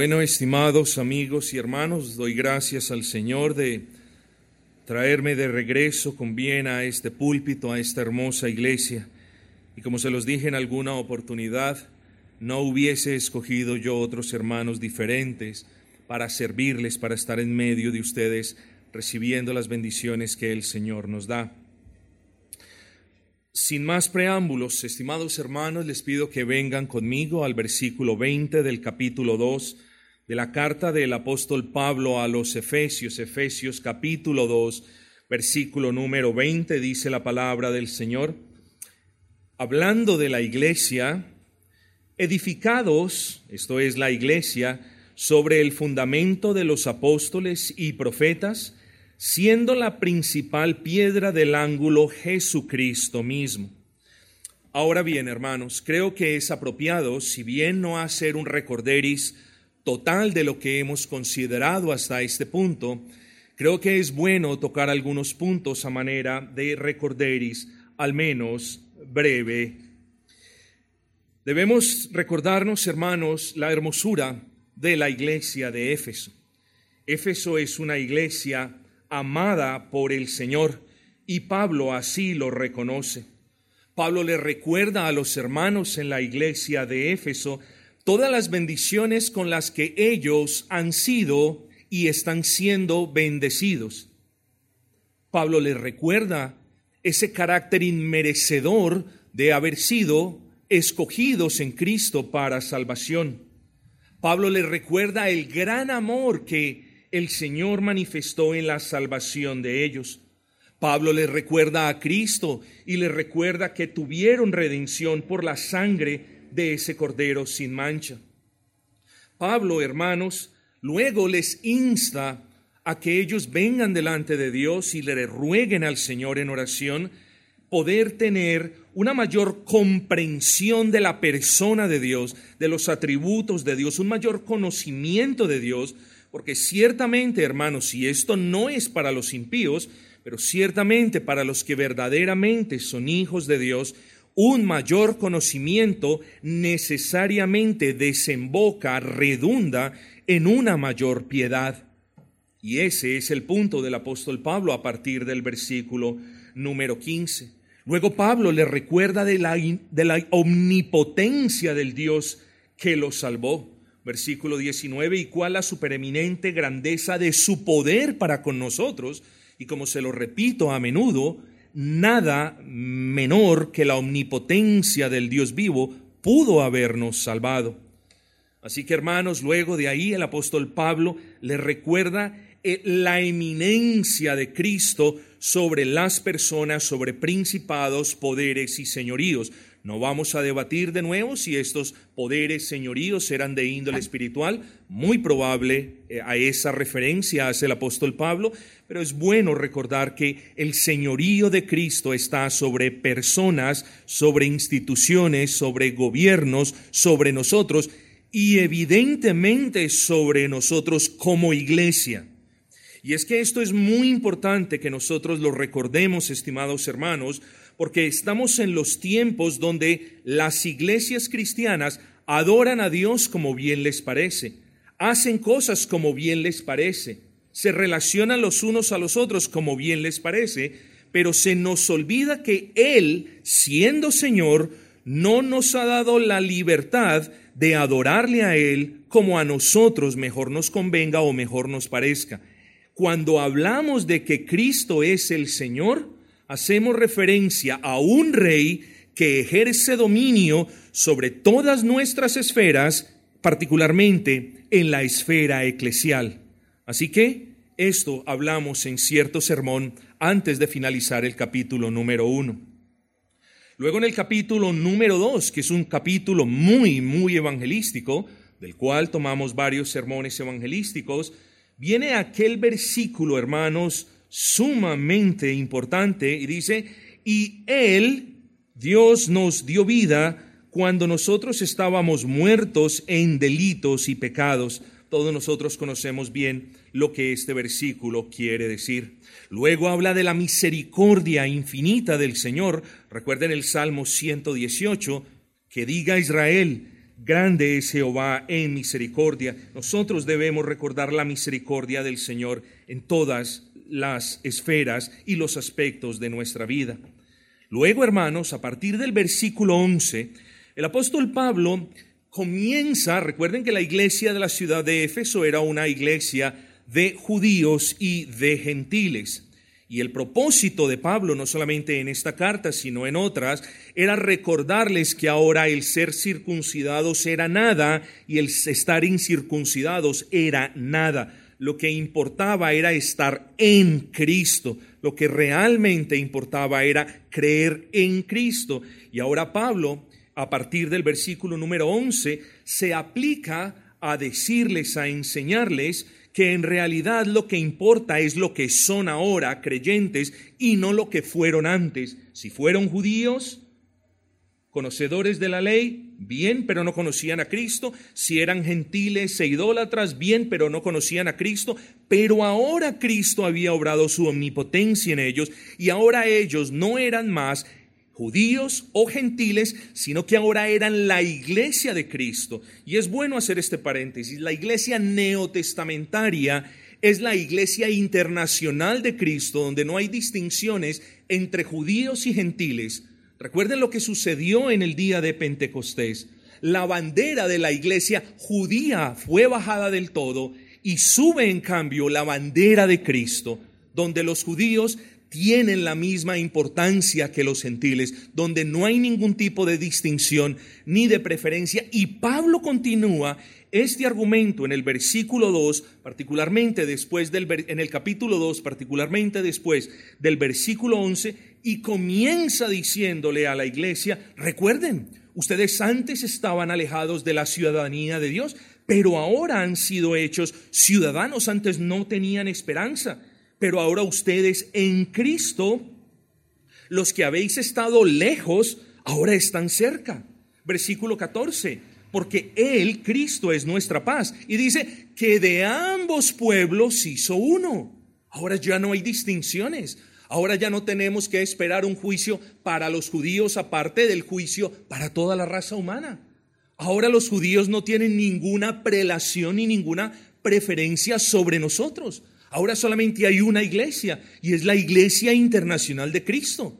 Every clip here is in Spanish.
Bueno, estimados amigos y hermanos, doy gracias al Señor de traerme de regreso con bien a este púlpito, a esta hermosa iglesia. Y como se los dije en alguna oportunidad, no hubiese escogido yo otros hermanos diferentes para servirles, para estar en medio de ustedes, recibiendo las bendiciones que el Señor nos da. Sin más preámbulos, estimados hermanos, les pido que vengan conmigo al versículo 20 del capítulo 2 de la carta del apóstol Pablo a los Efesios, Efesios capítulo 2, versículo número 20, dice la palabra del Señor, hablando de la iglesia, edificados, esto es la iglesia, sobre el fundamento de los apóstoles y profetas, siendo la principal piedra del ángulo Jesucristo mismo. Ahora bien, hermanos, creo que es apropiado, si bien no hacer un recorderis total de lo que hemos considerado hasta este punto, creo que es bueno tocar algunos puntos a manera de recorderis, al menos breve. Debemos recordarnos, hermanos, la hermosura de la iglesia de Éfeso. Éfeso es una iglesia amada por el Señor, y Pablo así lo reconoce. Pablo le recuerda a los hermanos en la iglesia de Éfeso todas las bendiciones con las que ellos han sido y están siendo bendecidos. Pablo les recuerda ese carácter inmerecedor de haber sido escogidos en Cristo para salvación. Pablo les recuerda el gran amor que el Señor manifestó en la salvación de ellos. Pablo les recuerda a Cristo y les recuerda que tuvieron redención por la sangre de ese cordero sin mancha. Pablo, hermanos, luego les insta a que ellos vengan delante de Dios y le rueguen al Señor en oración poder tener una mayor comprensión de la persona de Dios, de los atributos de Dios, un mayor conocimiento de Dios, porque ciertamente, hermanos, si esto no es para los impíos, pero ciertamente para los que verdaderamente son hijos de Dios, un mayor conocimiento necesariamente desemboca, redunda en una mayor piedad. Y ese es el punto del apóstol Pablo a partir del versículo número 15. Luego Pablo le recuerda de la, de la omnipotencia del Dios que lo salvó versículo 19, y cuál la supereminente grandeza de su poder para con nosotros, y como se lo repito a menudo, nada menor que la omnipotencia del Dios vivo pudo habernos salvado. Así que hermanos, luego de ahí el apóstol Pablo le recuerda eh, la eminencia de Cristo sobre las personas, sobre principados, poderes y señoríos. No vamos a debatir de nuevo si estos poderes, señoríos eran de índole espiritual. Muy probable eh, a esa referencia hace el apóstol Pablo, pero es bueno recordar que el señorío de Cristo está sobre personas, sobre instituciones, sobre gobiernos, sobre nosotros y evidentemente sobre nosotros como iglesia. Y es que esto es muy importante que nosotros lo recordemos, estimados hermanos, porque estamos en los tiempos donde las iglesias cristianas adoran a Dios como bien les parece, hacen cosas como bien les parece, se relacionan los unos a los otros como bien les parece, pero se nos olvida que Él, siendo Señor, no nos ha dado la libertad de adorarle a Él como a nosotros mejor nos convenga o mejor nos parezca. Cuando hablamos de que Cristo es el Señor, hacemos referencia a un rey que ejerce dominio sobre todas nuestras esferas, particularmente en la esfera eclesial. Así que esto hablamos en cierto sermón antes de finalizar el capítulo número uno. Luego en el capítulo número dos, que es un capítulo muy, muy evangelístico, del cual tomamos varios sermones evangelísticos, viene aquel versículo, hermanos, sumamente importante y dice, y Él, Dios nos dio vida cuando nosotros estábamos muertos en delitos y pecados. Todos nosotros conocemos bien lo que este versículo quiere decir. Luego habla de la misericordia infinita del Señor. Recuerden el Salmo 118, que diga Israel, grande es Jehová en misericordia. Nosotros debemos recordar la misericordia del Señor en todas las esferas y los aspectos de nuestra vida. Luego, hermanos, a partir del versículo 11, el apóstol Pablo comienza, recuerden que la iglesia de la ciudad de Éfeso era una iglesia de judíos y de gentiles. Y el propósito de Pablo, no solamente en esta carta, sino en otras, era recordarles que ahora el ser circuncidados era nada y el estar incircuncidados era nada. Lo que importaba era estar en Cristo. Lo que realmente importaba era creer en Cristo. Y ahora Pablo, a partir del versículo número 11, se aplica a decirles, a enseñarles que en realidad lo que importa es lo que son ahora creyentes y no lo que fueron antes. Si fueron judíos, conocedores de la ley, bien, pero no conocían a Cristo. Si eran gentiles e idólatras, bien, pero no conocían a Cristo. Pero ahora Cristo había obrado su omnipotencia en ellos y ahora ellos no eran más judíos o gentiles, sino que ahora eran la iglesia de Cristo. Y es bueno hacer este paréntesis. La iglesia neotestamentaria es la iglesia internacional de Cristo, donde no hay distinciones entre judíos y gentiles. Recuerden lo que sucedió en el día de Pentecostés. La bandera de la iglesia judía fue bajada del todo y sube en cambio la bandera de Cristo, donde los judíos tienen la misma importancia que los gentiles, donde no hay ningún tipo de distinción ni de preferencia. Y Pablo continúa este argumento en el versículo 2, particularmente después del, en el capítulo 2, particularmente después del versículo 11, y comienza diciéndole a la iglesia, recuerden, ustedes antes estaban alejados de la ciudadanía de Dios, pero ahora han sido hechos ciudadanos, antes no tenían esperanza pero ahora ustedes en Cristo, los que habéis estado lejos, ahora están cerca. Versículo 14, porque Él, Cristo, es nuestra paz. Y dice que de ambos pueblos hizo uno. Ahora ya no hay distinciones. Ahora ya no tenemos que esperar un juicio para los judíos aparte del juicio para toda la raza humana. Ahora los judíos no tienen ninguna prelación ni ninguna preferencia sobre nosotros. Ahora solamente hay una iglesia y es la Iglesia Internacional de Cristo,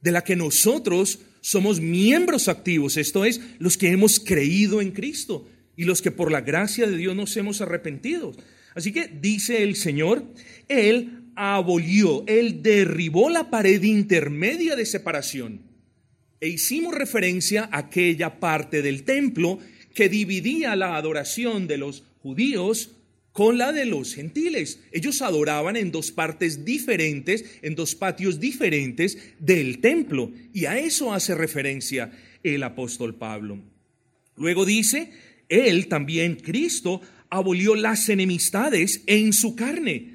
de la que nosotros somos miembros activos, esto es, los que hemos creído en Cristo y los que por la gracia de Dios nos hemos arrepentido. Así que dice el Señor, Él abolió, Él derribó la pared intermedia de separación. E hicimos referencia a aquella parte del templo que dividía la adoración de los judíos con la de los gentiles. Ellos adoraban en dos partes diferentes, en dos patios diferentes del templo. Y a eso hace referencia el apóstol Pablo. Luego dice, él también, Cristo, abolió las enemistades en su carne.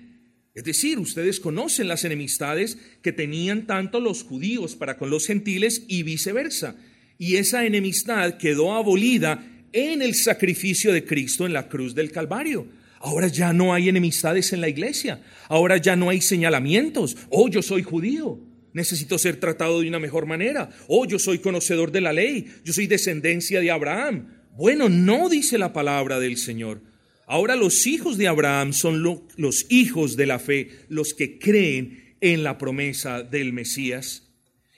Es decir, ustedes conocen las enemistades que tenían tanto los judíos para con los gentiles y viceversa. Y esa enemistad quedó abolida en el sacrificio de Cristo en la cruz del Calvario. Ahora ya no hay enemistades en la iglesia. Ahora ya no hay señalamientos. Oh, yo soy judío. Necesito ser tratado de una mejor manera. Oh, yo soy conocedor de la ley. Yo soy descendencia de Abraham. Bueno, no dice la palabra del Señor. Ahora los hijos de Abraham son los hijos de la fe, los que creen en la promesa del Mesías.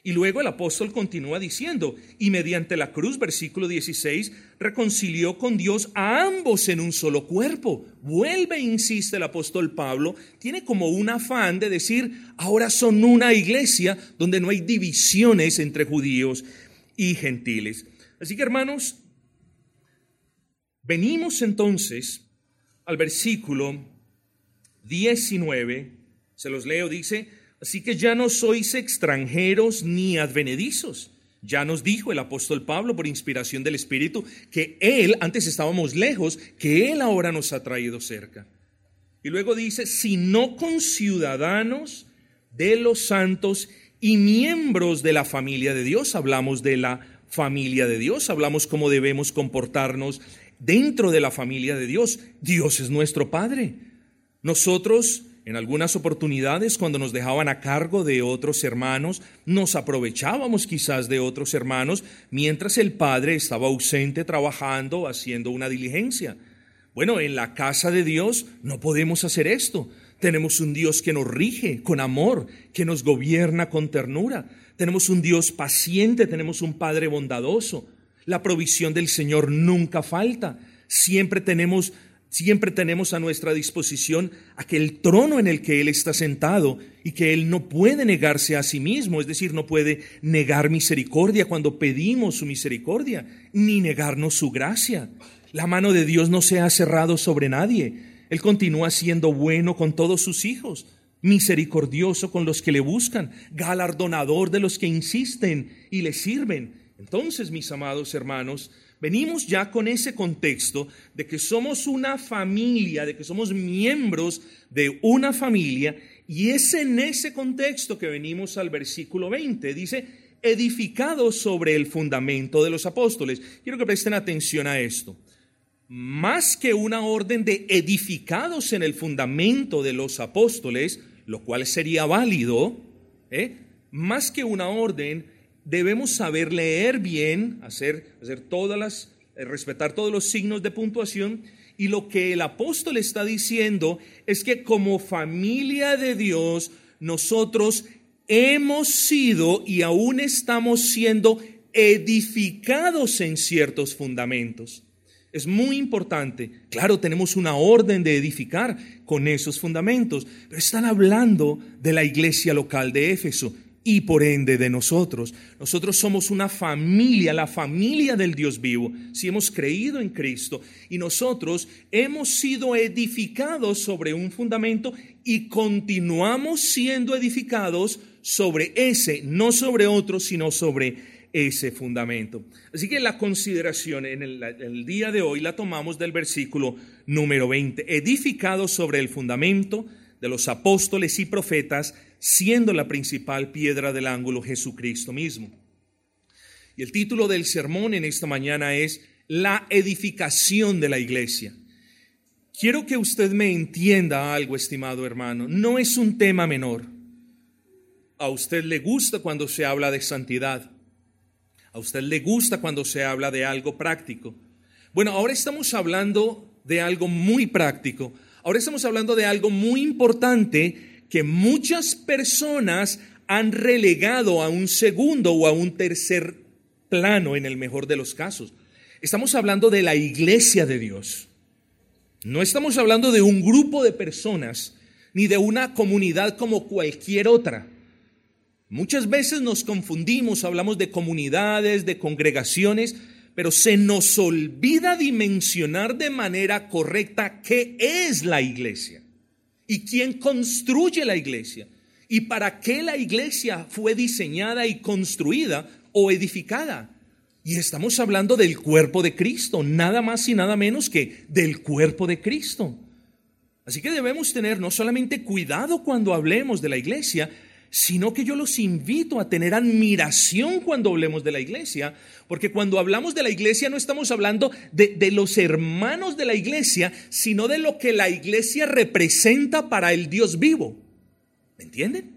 Y luego el apóstol continúa diciendo, y mediante la cruz, versículo 16, reconcilió con Dios a ambos en un solo cuerpo. Vuelve, insiste el apóstol Pablo, tiene como un afán de decir, ahora son una iglesia donde no hay divisiones entre judíos y gentiles. Así que hermanos, venimos entonces al versículo 19, se los leo, dice, Así que ya no sois extranjeros ni advenedizos. Ya nos dijo el apóstol Pablo por inspiración del Espíritu que Él, antes estábamos lejos, que Él ahora nos ha traído cerca. Y luego dice, sino con ciudadanos de los santos y miembros de la familia de Dios. Hablamos de la familia de Dios, hablamos cómo debemos comportarnos dentro de la familia de Dios. Dios es nuestro Padre. Nosotros En algunas oportunidades, cuando nos dejaban a cargo de otros hermanos, nos aprovechábamos quizás de otros hermanos mientras el Padre estaba ausente trabajando, haciendo una diligencia. Bueno, en la casa de Dios no podemos hacer esto. Tenemos un Dios que nos rige con amor, que nos gobierna con ternura. Tenemos un Dios paciente, tenemos un Padre bondadoso. La provisión del Señor nunca falta. Siempre tenemos siempre tenemos a nuestra disposición aquel trono en el que Él está sentado y que Él no puede negarse a sí mismo, es decir, no puede negar misericordia cuando pedimos su misericordia, ni negarnos su gracia. La mano de Dios no se ha cerrado sobre nadie. Él continúa siendo bueno con todos sus hijos, misericordioso con los que le buscan, galardonador de los que insisten y le sirven. Entonces, mis amados hermanos, Venimos ya con ese contexto de que somos una familia, de que somos miembros de una familia, y es en ese contexto que venimos al versículo 20. Dice, edificado sobre el fundamento de los apóstoles. Quiero que presten atención a esto. Más que una orden de edificados en el fundamento de los apóstoles, lo cual sería válido, ¿eh? más que una orden debemos saber leer bien, hacer, hacer todas las, eh, respetar todos los signos de puntuación. Y lo que el apóstol está diciendo es que como familia de Dios, nosotros hemos sido y aún estamos siendo edificados en ciertos fundamentos. Es muy importante. Claro, tenemos una orden de edificar con esos fundamentos, pero están hablando de la iglesia local de Éfeso y por ende de nosotros. Nosotros somos una familia, la familia del Dios vivo, si hemos creído en Cristo y nosotros hemos sido edificados sobre un fundamento y continuamos siendo edificados sobre ese, no sobre otro, sino sobre ese fundamento. Así que la consideración en el, el día de hoy la tomamos del versículo número 20, edificados sobre el fundamento de los apóstoles y profetas, siendo la principal piedra del ángulo Jesucristo mismo. Y el título del sermón en esta mañana es La edificación de la iglesia. Quiero que usted me entienda algo, estimado hermano. No es un tema menor. A usted le gusta cuando se habla de santidad. A usted le gusta cuando se habla de algo práctico. Bueno, ahora estamos hablando de algo muy práctico. Ahora estamos hablando de algo muy importante que muchas personas han relegado a un segundo o a un tercer plano en el mejor de los casos. Estamos hablando de la iglesia de Dios. No estamos hablando de un grupo de personas ni de una comunidad como cualquier otra. Muchas veces nos confundimos, hablamos de comunidades, de congregaciones, pero se nos olvida dimensionar de manera correcta qué es la iglesia y quién construye la iglesia y para qué la iglesia fue diseñada y construida o edificada. Y estamos hablando del cuerpo de Cristo, nada más y nada menos que del cuerpo de Cristo. Así que debemos tener no solamente cuidado cuando hablemos de la iglesia, sino que yo los invito a tener admiración cuando hablemos de la iglesia, porque cuando hablamos de la iglesia no estamos hablando de, los hermanos de la iglesia, sino de lo que la iglesia representa para el Dios vivo. ¿Me entienden?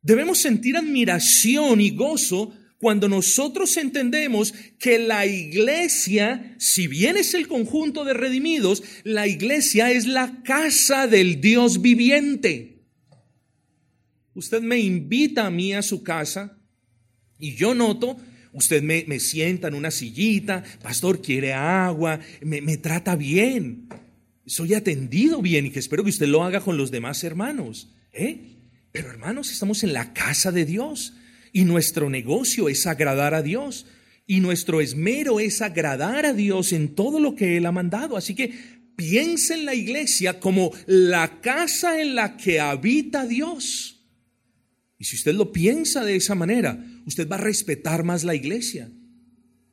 Debemos sentir admiración y gozo cuando nosotros entendemos que la iglesia, si bien es el conjunto de redimidos, la iglesia es la casa del Dios viviente. Usted me invita a mí a su casa y yo noto, usted me, sienta en una sillita, pastor, quiere agua, me, me trata bien. Soy atendido bien y que espero que usted lo haga con los demás hermanos. ¿eh? Pero hermanos, estamos en la casa de Dios y nuestro negocio es agradar a Dios y nuestro esmero es agradar a Dios en todo lo que Él ha mandado. Así que piensa en la iglesia como la casa en la que habita Dios. Y si usted lo piensa de esa manera, usted va a respetar más la iglesia.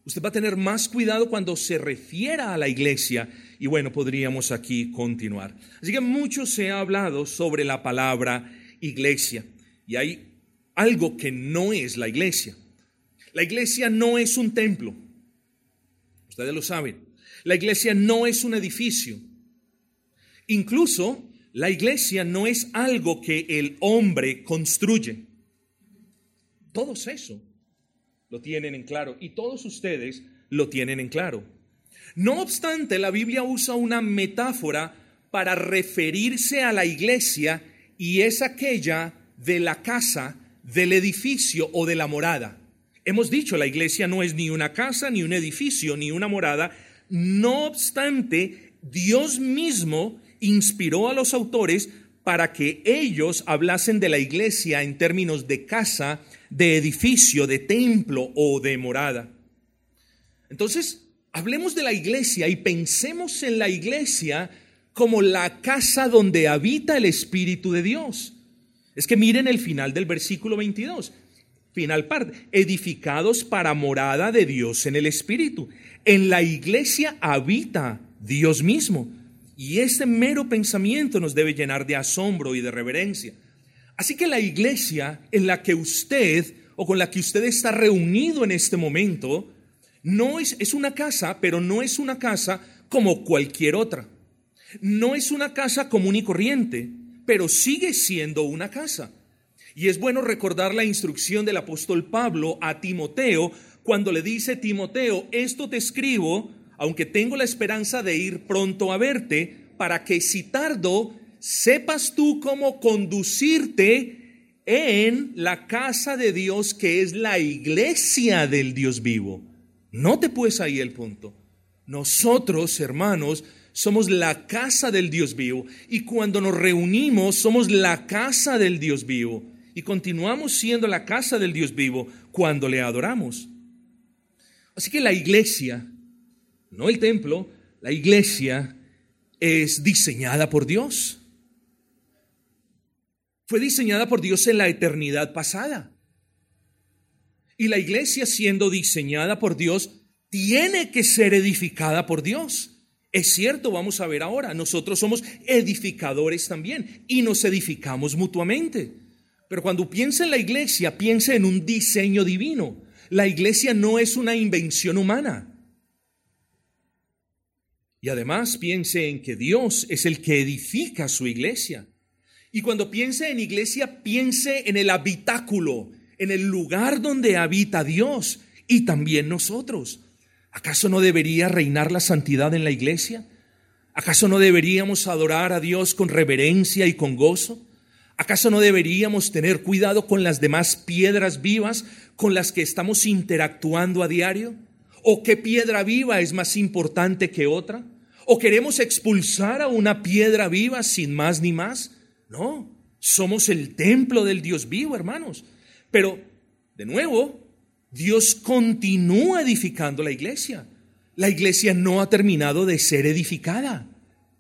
Usted va a tener más cuidado cuando se refiera a la iglesia. Y bueno, podríamos aquí continuar. Así que mucho se ha hablado sobre la palabra iglesia. Y hay algo que no es la iglesia. La iglesia no es un templo. Ustedes lo saben. La iglesia no es un edificio. Incluso la iglesia no es algo que el hombre construye. Todos eso lo tienen en claro y todos ustedes lo tienen en claro. No obstante, la Biblia usa una metáfora para referirse a la iglesia y es aquella de la casa, del edificio o de la morada. Hemos dicho, la iglesia no es ni una casa, ni un edificio, ni una morada. No obstante, Dios mismo inspiró a los autores para que ellos hablasen de la iglesia en términos de casa, de edificio, de templo o de morada. Entonces, hablemos de la iglesia y pensemos en la iglesia como la casa donde habita el Espíritu de Dios. Es que miren el final del versículo 22. Final parte, edificados para morada de Dios en el Espíritu. En la iglesia habita Dios mismo. Y este mero pensamiento nos debe llenar de asombro y de reverencia. Así que la iglesia en la que usted o con la que usted está reunido en este momento, no es, es una casa, pero no es una casa como cualquier otra. No es una casa común y corriente, pero sigue siendo una casa. Y es bueno recordar la instrucción del apóstol Pablo a Timoteo cuando le dice, Timoteo, esto te escribo, aunque tengo la esperanza de ir pronto a verte, para que si tardo, sepas tú cómo conducirte en la casa de Dios que es la iglesia del Dios vivo. No te pues ahí el punto. Nosotros, hermanos, somos la casa del Dios vivo y cuando nos reunimos somos la casa del Dios vivo y continuamos siendo la casa del Dios vivo cuando le adoramos. Así que la iglesia, no el templo, la iglesia es diseñada por Dios. Fue diseñada por Dios en la eternidad pasada. Y la iglesia siendo diseñada por Dios, tiene que ser edificada por Dios. Es cierto, vamos a ver ahora, nosotros somos edificadores también y nos edificamos mutuamente. Pero cuando piensa en la iglesia, piensa en un diseño divino. La iglesia no es una invención humana. Y además piense en que Dios es el que edifica su iglesia. Y cuando piense en iglesia, piense en el habitáculo, en el lugar donde habita Dios y también nosotros. ¿Acaso no debería reinar la santidad en la iglesia? ¿Acaso no deberíamos adorar a Dios con reverencia y con gozo? ¿Acaso no deberíamos tener cuidado con las demás piedras vivas con las que estamos interactuando a diario? ¿O qué piedra viva es más importante que otra? ¿O queremos expulsar a una piedra viva sin más ni más? No, somos el templo del Dios vivo, hermanos. Pero, de nuevo, Dios continúa edificando la iglesia. La iglesia no ha terminado de ser edificada.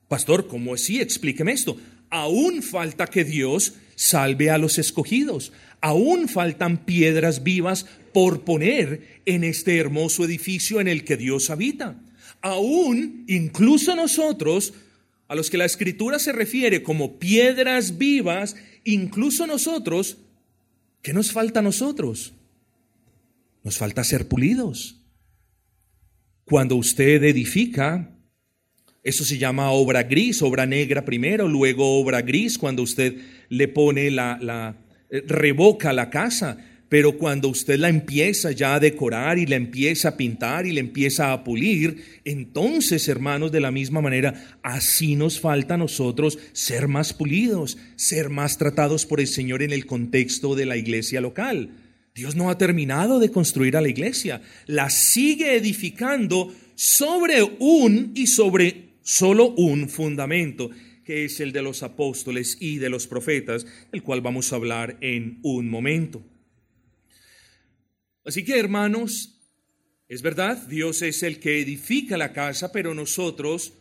Pastor, ¿cómo así? Explíqueme esto. Aún falta que Dios salve a los escogidos. Aún faltan piedras vivas por poner en este hermoso edificio en el que Dios habita. Aún, incluso nosotros, a los que la escritura se refiere como piedras vivas, incluso nosotros, ¿qué nos falta a nosotros? Nos falta ser pulidos. Cuando usted edifica, eso se llama obra gris, obra negra primero, luego obra gris, cuando usted le pone la, la eh, revoca la casa. Pero cuando usted la empieza ya a decorar y la empieza a pintar y la empieza a pulir, entonces, hermanos, de la misma manera, así nos falta a nosotros ser más pulidos, ser más tratados por el Señor en el contexto de la iglesia local. Dios no ha terminado de construir a la iglesia, la sigue edificando sobre un y sobre solo un fundamento, que es el de los apóstoles y de los profetas, el cual vamos a hablar en un momento. Así que, hermanos, es verdad, Dios es el que edifica la casa, pero nosotros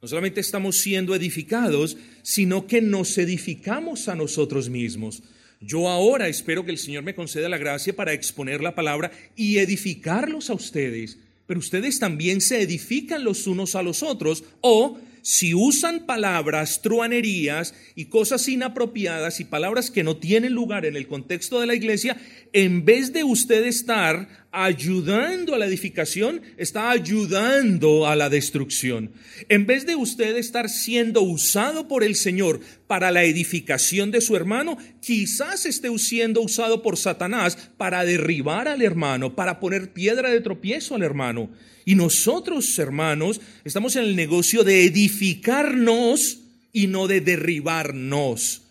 no solamente estamos siendo edificados, sino que nos edificamos a nosotros mismos. Yo ahora espero que el Señor me conceda la gracia para exponer la palabra y edificarlos a ustedes, pero ustedes también se edifican los unos a los otros o si usan palabras, truanerías y cosas inapropiadas y palabras que no tienen lugar en el contexto de la iglesia, en vez de usted estar ayudando a la edificación, está ayudando a la destrucción. En vez de usted estar siendo usado por el Señor para la edificación de su hermano, quizás esté siendo usado por Satanás para derribar al hermano, para poner piedra de tropiezo al hermano. Y nosotros, hermanos, estamos en el negocio de edificarnos y no de derribarnos.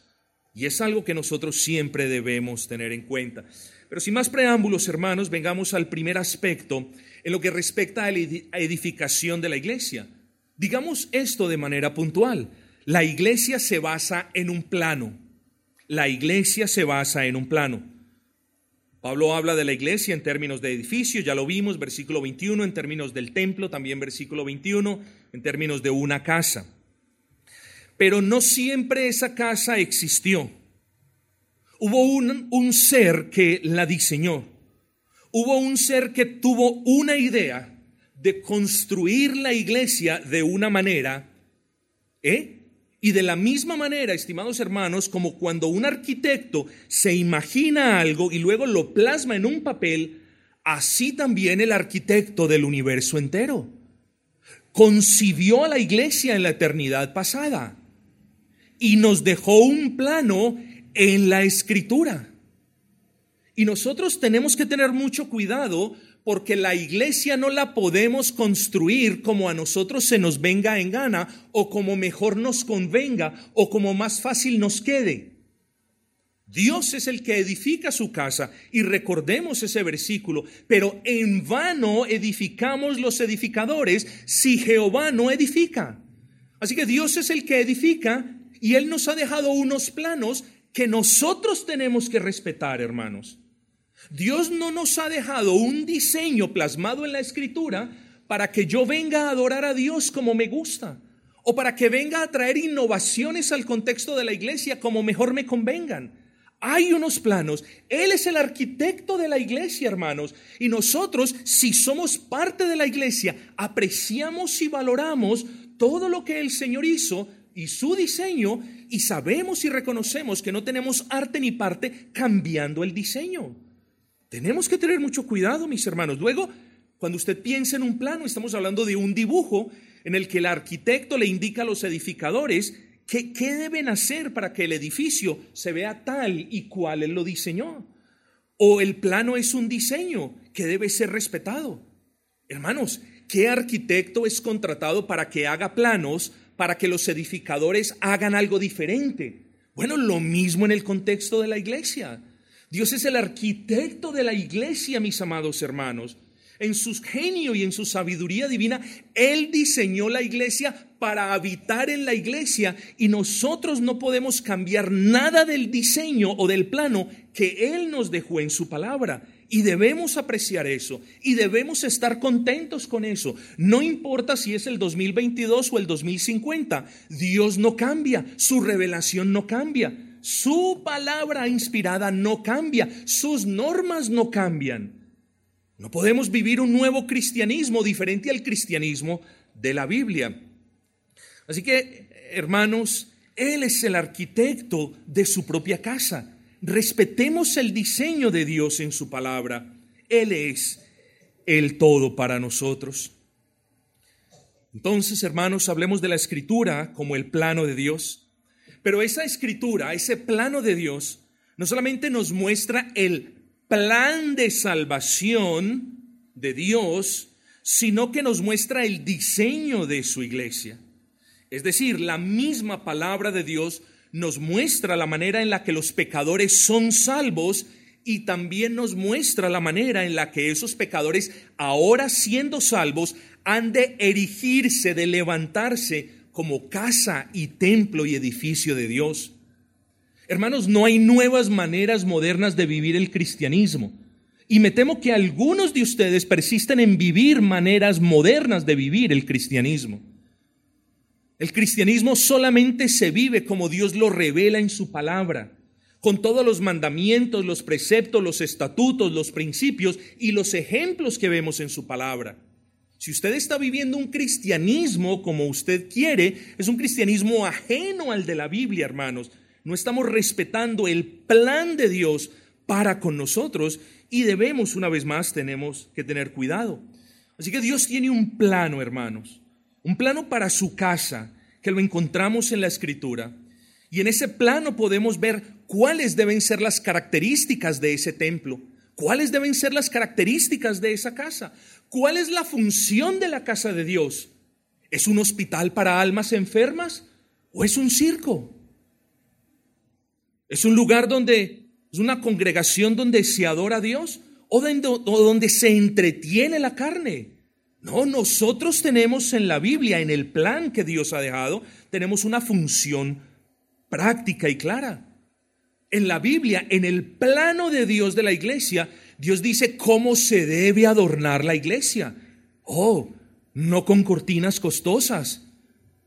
Y es algo que nosotros siempre debemos tener en cuenta. Pero sin más preámbulos, hermanos, vengamos al primer aspecto en lo que respecta a la edificación de la iglesia. Digamos esto de manera puntual. La iglesia se basa en un plano. La iglesia se basa en un plano. Pablo habla de la iglesia en términos de edificio, ya lo vimos, versículo 21, en términos del templo, también versículo 21, en términos de una casa. Pero no siempre esa casa existió. Hubo un, un ser que la diseñó. Hubo un ser que tuvo una idea de construir la iglesia de una manera, ¿eh? Y de la misma manera, estimados hermanos, como cuando un arquitecto se imagina algo y luego lo plasma en un papel, así también el arquitecto del universo entero concibió a la iglesia en la eternidad pasada y nos dejó un plano en la escritura. Y nosotros tenemos que tener mucho cuidado porque la iglesia no la podemos construir como a nosotros se nos venga en gana o como mejor nos convenga o como más fácil nos quede. Dios es el que edifica su casa y recordemos ese versículo, pero en vano edificamos los edificadores si Jehová no edifica. Así que Dios es el que edifica y Él nos ha dejado unos planos que nosotros tenemos que respetar, hermanos. Dios no nos ha dejado un diseño plasmado en la escritura para que yo venga a adorar a Dios como me gusta o para que venga a traer innovaciones al contexto de la iglesia como mejor me convengan. Hay unos planos. Él es el arquitecto de la iglesia, hermanos. Y nosotros, si somos parte de la iglesia, apreciamos y valoramos todo lo que el Señor hizo y su diseño y sabemos y reconocemos que no tenemos arte ni parte cambiando el diseño. Tenemos que tener mucho cuidado, mis hermanos. Luego, cuando usted piensa en un plano, estamos hablando de un dibujo en el que el arquitecto le indica a los edificadores qué, deben hacer para que el edificio se vea tal y cual él lo diseñó. O el plano es un diseño que debe ser respetado. Hermanos, ¿qué arquitecto es contratado para que haga planos para que los edificadores hagan algo diferente. Bueno, lo mismo en el contexto de la iglesia. Dios es el arquitecto de la iglesia, mis amados hermanos. En su genio y en su sabiduría divina, Él diseñó la iglesia para habitar en la iglesia y nosotros no podemos cambiar nada del diseño o del plano que Él nos dejó en su palabra. Y debemos apreciar eso y debemos estar contentos con eso. No importa si es el 2022 o el 2050, Dios no cambia, su revelación no cambia, su palabra inspirada no cambia, sus normas no cambian. No podemos vivir un nuevo cristianismo diferente al cristianismo de la Biblia. Así que, hermanos, Él es el arquitecto de su propia casa respetemos el diseño de Dios en su palabra. Él es el todo para nosotros. Entonces, hermanos, hablemos de la escritura como el plano de Dios. Pero esa escritura, ese plano de Dios, no solamente nos muestra el plan de salvación de Dios, sino que nos muestra el diseño de su iglesia. Es decir, la misma palabra de Dios nos muestra la manera en la que los pecadores son salvos y también nos muestra la manera en la que esos pecadores, ahora siendo salvos, han de erigirse, de levantarse como casa y templo y edificio de Dios. Hermanos, no hay nuevas maneras modernas de vivir el cristianismo. Y me temo que algunos de ustedes persisten en vivir maneras modernas de vivir el cristianismo. El cristianismo solamente se vive como Dios lo revela en su palabra, con todos los mandamientos, los preceptos, los estatutos, los principios y los ejemplos que vemos en su palabra. Si usted está viviendo un cristianismo como usted quiere, es un cristianismo ajeno al de la Biblia, hermanos. No estamos respetando el plan de Dios para con nosotros y debemos, una vez más, tenemos que tener cuidado. Así que Dios tiene un plano, hermanos, un plano para su casa, que lo encontramos en la escritura. Y en ese plano podemos ver cuáles deben ser las características de ese templo, cuáles deben ser las características de esa casa, cuál es la función de la casa de Dios. ¿Es un hospital para almas enfermas o es un circo? ¿Es un lugar donde es una congregación donde se adora a Dios o donde, se entretiene la carne? No, nosotros tenemos en la Biblia, en el plan que Dios ha dejado, tenemos una función práctica y clara. En la Biblia, en el plano de Dios de la iglesia, Dios dice cómo se debe adornar la iglesia. Oh, no con cortinas costosas,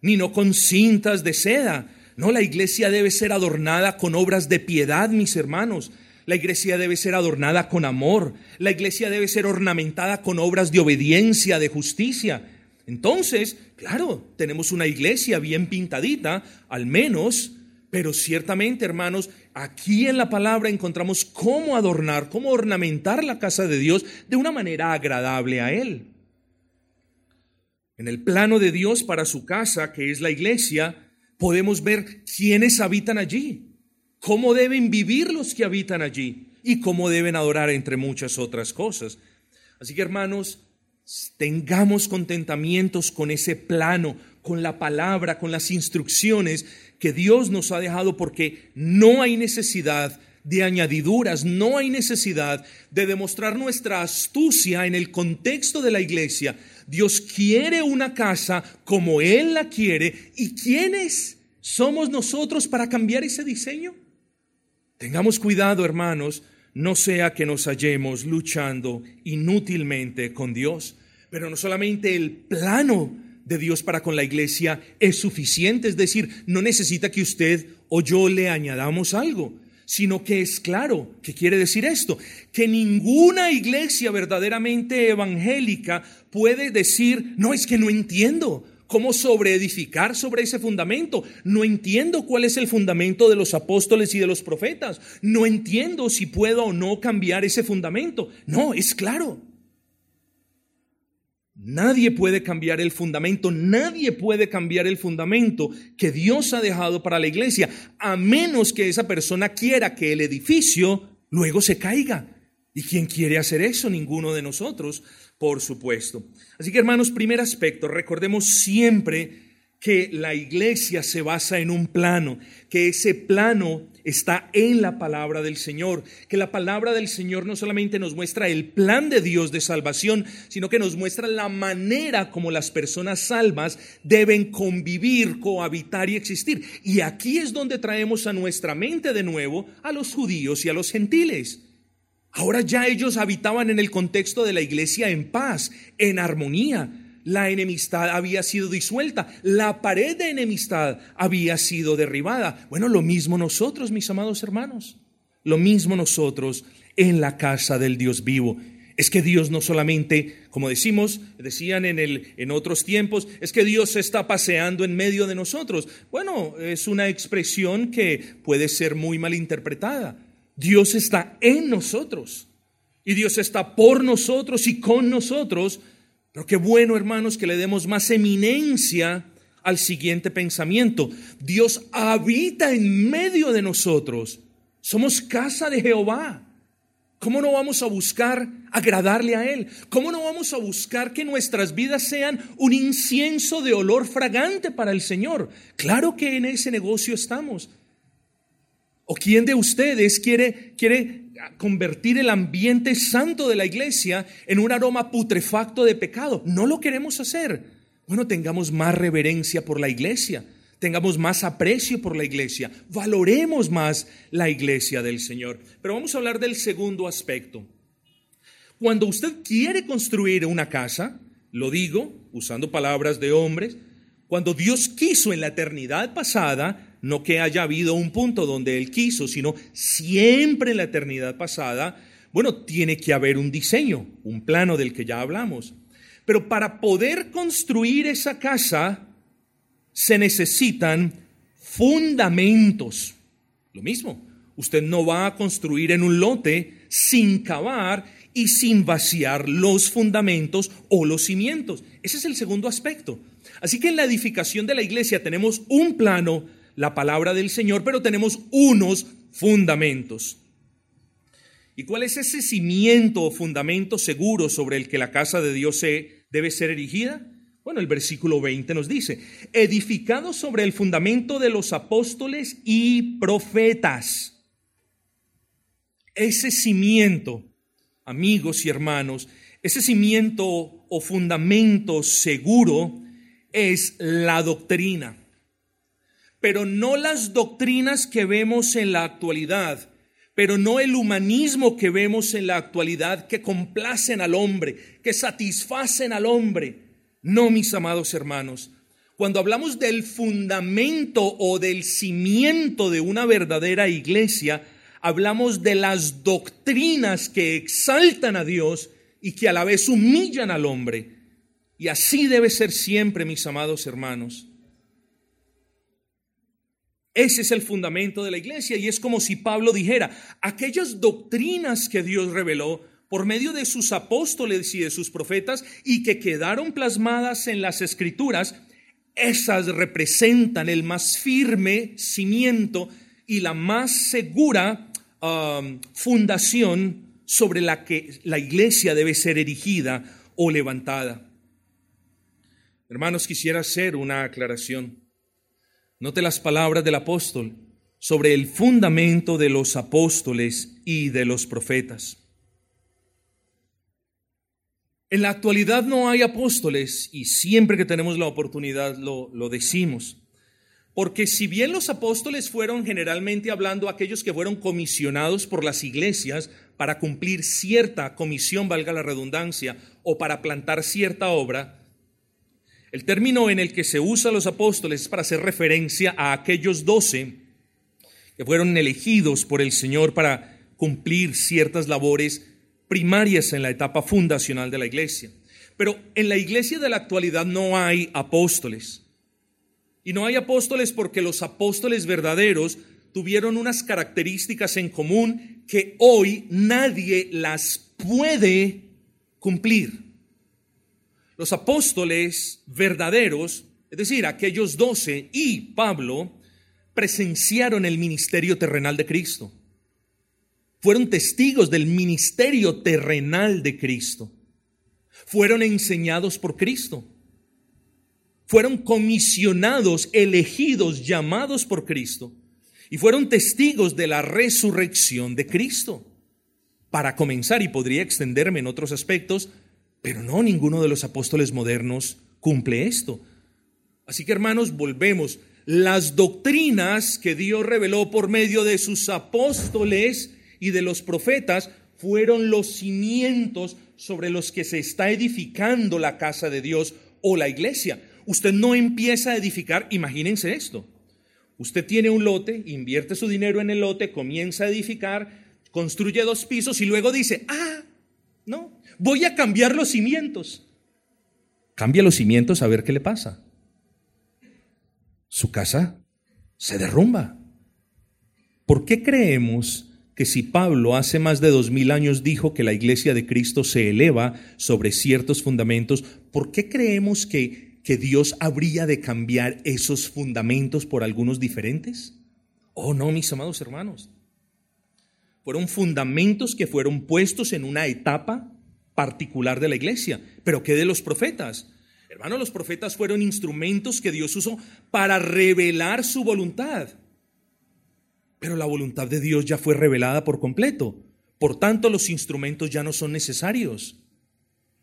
ni no con cintas de seda. No, la iglesia debe ser adornada con obras de piedad, mis hermanos. La iglesia debe ser adornada con amor. La iglesia debe ser ornamentada con obras de obediencia, de justicia. Entonces, claro, tenemos una iglesia bien pintadita, al menos pero ciertamente, hermanos, aquí en la palabra encontramos cómo adornar, cómo ornamentar la casa de Dios de una manera agradable a Él. En el plano de Dios para su casa, que es la iglesia, podemos ver quiénes habitan allí, cómo deben vivir los que habitan allí y cómo deben adorar entre muchas otras cosas. Así que hermanos, tengamos contentamientos con ese plano, con la palabra, con las instrucciones que Dios nos ha dejado porque no hay necesidad de añadiduras, no hay necesidad de demostrar nuestra astucia en el contexto de la iglesia. Dios quiere una casa como Él la quiere. ¿Y quiénes somos nosotros para cambiar ese diseño? Tengamos cuidado, hermanos, no sea que nos hallemos luchando inútilmente con Dios. Pero no solamente el plano de Dios para con la iglesia es suficiente, es decir, no necesita que usted o yo le añadamos algo, sino que es claro, ¿qué quiere decir esto? Que ninguna iglesia verdaderamente evangélica puede decir, no es que no entiendo, cómo sobreedificar sobre ese fundamento. No entiendo cuál es el fundamento de los apóstoles y de los profetas. No entiendo si puedo o no cambiar ese fundamento. No, es claro. Nadie puede cambiar el fundamento, nadie puede cambiar el fundamento que Dios ha dejado para la iglesia, a menos que esa persona quiera que el edificio luego se caiga. ¿Y quién quiere hacer eso? Ninguno de nosotros, por supuesto. Así que hermanos, primer aspecto, recordemos siempre que la iglesia se basa en un plano, que ese plano está en la palabra del Señor, que la palabra del Señor no solamente nos muestra el plan de Dios de salvación, sino que nos muestra la manera como las personas salvas deben convivir, cohabitar y existir. Y aquí es donde traemos a nuestra mente de nuevo a los judíos y a los gentiles. Ahora ya ellos habitaban en el contexto de la iglesia en paz, en armonía, la enemistad había sido disuelta, la pared de enemistad había sido derribada. Bueno, lo mismo nosotros, mis amados hermanos, lo mismo nosotros en la casa del Dios vivo. Es que Dios no solamente, como decimos, decían en, el, en otros tiempos, es que Dios se está paseando en medio de nosotros. Bueno, es una expresión que puede ser muy mal interpretada. Dios está en nosotros y Dios está por nosotros y con nosotros pero qué bueno, hermanos, que le demos más eminencia al siguiente pensamiento. Dios habita en medio de nosotros. Somos casa de Jehová. ¿Cómo no vamos a buscar agradarle a Él? ¿Cómo no vamos a buscar que nuestras vidas sean un incienso de olor fragante para el Señor? Claro que en ese negocio estamos. ¿O quién de ustedes quiere, quiere convertir el ambiente santo de la iglesia en un aroma putrefacto de pecado. No lo queremos hacer. Bueno, tengamos más reverencia por la iglesia, tengamos más aprecio por la iglesia, valoremos más la iglesia del Señor. Pero vamos a hablar del segundo aspecto. Cuando usted quiere construir una casa, lo digo usando palabras de hombres, cuando Dios quiso en la eternidad pasada no que haya habido un punto donde Él quiso, sino siempre en la eternidad pasada, bueno, tiene que haber un diseño, un plano del que ya hablamos. Pero para poder construir esa casa se necesitan fundamentos. Lo mismo, usted no va a construir en un lote sin cavar y sin vaciar los fundamentos o los cimientos. Ese es el segundo aspecto. Así que en la edificación de la iglesia tenemos un plano, la palabra del Señor, pero tenemos unos fundamentos. ¿Y cuál es ese cimiento o fundamento seguro sobre el que la casa de Dios se debe ser erigida? Bueno, el versículo 20 nos dice, edificado sobre el fundamento de los apóstoles y profetas. Ese cimiento, amigos y hermanos, ese cimiento o fundamento seguro es la doctrina. Pero no las doctrinas que vemos en la actualidad, pero no el humanismo que vemos en la actualidad que complacen al hombre, que satisfacen al hombre. No, mis amados hermanos, cuando hablamos del fundamento o del cimiento de una verdadera iglesia, hablamos de las doctrinas que exaltan a Dios y que a la vez humillan al hombre. Y así debe ser siempre, mis amados hermanos. Ese es el fundamento de la iglesia y es como si Pablo dijera, aquellas doctrinas que Dios reveló por medio de sus apóstoles y de sus profetas y que quedaron plasmadas en las escrituras, esas representan el más firme cimiento y la más segura um, fundación sobre la que la iglesia debe ser erigida o levantada. Hermanos, quisiera hacer una aclaración. Note las palabras del apóstol sobre el fundamento de los apóstoles y de los profetas. En la actualidad no hay apóstoles y siempre que tenemos la oportunidad lo, lo, decimos. Porque si bien los apóstoles fueron generalmente hablando aquellos que fueron comisionados por las iglesias para cumplir cierta comisión, valga la redundancia, o para plantar cierta obra, el término en el que se usa los apóstoles es para hacer referencia a aquellos doce que fueron elegidos por el Señor para cumplir ciertas labores primarias en la etapa fundacional de la iglesia. Pero en la iglesia de la actualidad no hay apóstoles. Y no hay apóstoles porque los apóstoles verdaderos tuvieron unas características en común que hoy nadie las puede cumplir. Los apóstoles verdaderos, es decir, aquellos doce y Pablo, presenciaron el ministerio terrenal de Cristo. Fueron testigos del ministerio terrenal de Cristo. Fueron enseñados por Cristo. Fueron comisionados, elegidos, llamados por Cristo. Y fueron testigos de la resurrección de Cristo. Para comenzar, y podría extenderme en otros aspectos, pero no, ninguno de los apóstoles modernos cumple esto. Así que hermanos, volvemos. Las doctrinas que Dios reveló por medio de sus apóstoles y de los profetas fueron los cimientos sobre los que se está edificando la casa de Dios o la iglesia. Usted no empieza a edificar, imagínense esto. Usted tiene un lote, invierte su dinero en el lote, comienza a edificar, construye dos pisos y luego dice, ah, no, voy a cambiar los cimientos. Cambia los cimientos a ver qué le pasa. Su casa se derrumba. ¿Por qué creemos que si Pablo hace más de dos mil años dijo que la iglesia de Cristo se eleva sobre ciertos fundamentos, ¿por qué creemos que, que Dios habría de cambiar esos fundamentos por algunos diferentes? Oh, no, mis amados hermanos. Fueron fundamentos que fueron puestos en una etapa particular de la iglesia. Pero ¿qué de los profetas? Hermano, los profetas fueron instrumentos que Dios usó para revelar su voluntad. Pero la voluntad de Dios ya fue revelada por completo. Por tanto, los instrumentos ya no son necesarios.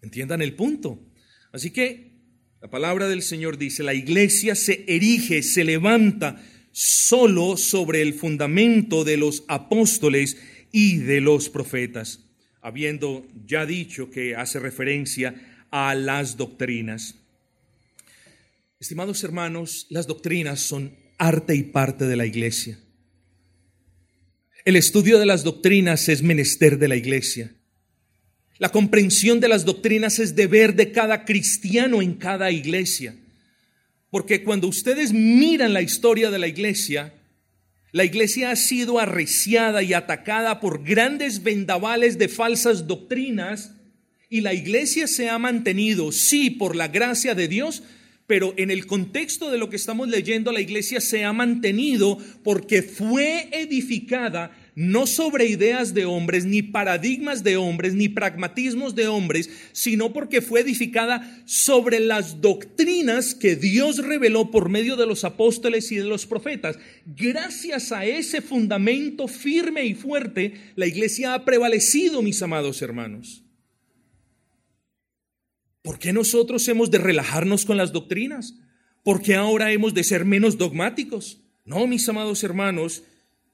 Entiendan el punto. Así que la palabra del Señor dice, la iglesia se erige, se levanta solo sobre el fundamento de los apóstoles y de los profetas habiendo ya dicho que hace referencia a las doctrinas. Estimados hermanos, las doctrinas son arte y parte de la iglesia. El estudio de las doctrinas es menester de la iglesia. La comprensión de las doctrinas es deber de cada cristiano en cada iglesia. Porque cuando ustedes miran la historia de la iglesia, La iglesia ha sido arreciada y atacada por grandes vendavales de falsas doctrinas y la iglesia se ha mantenido, sí, por la gracia de Dios, pero en el contexto de lo que estamos leyendo, la iglesia se ha mantenido porque fue edificada no sobre ideas de hombres, ni paradigmas de hombres, ni pragmatismos de hombres, sino porque fue edificada sobre las doctrinas que Dios reveló por medio de los apóstoles y de los profetas. Gracias a ese fundamento firme y fuerte, la iglesia ha prevalecido, mis amados hermanos. ¿Por qué nosotros hemos de relajarnos con las doctrinas? ¿Por qué ahora hemos de ser menos dogmáticos? No, mis amados hermanos,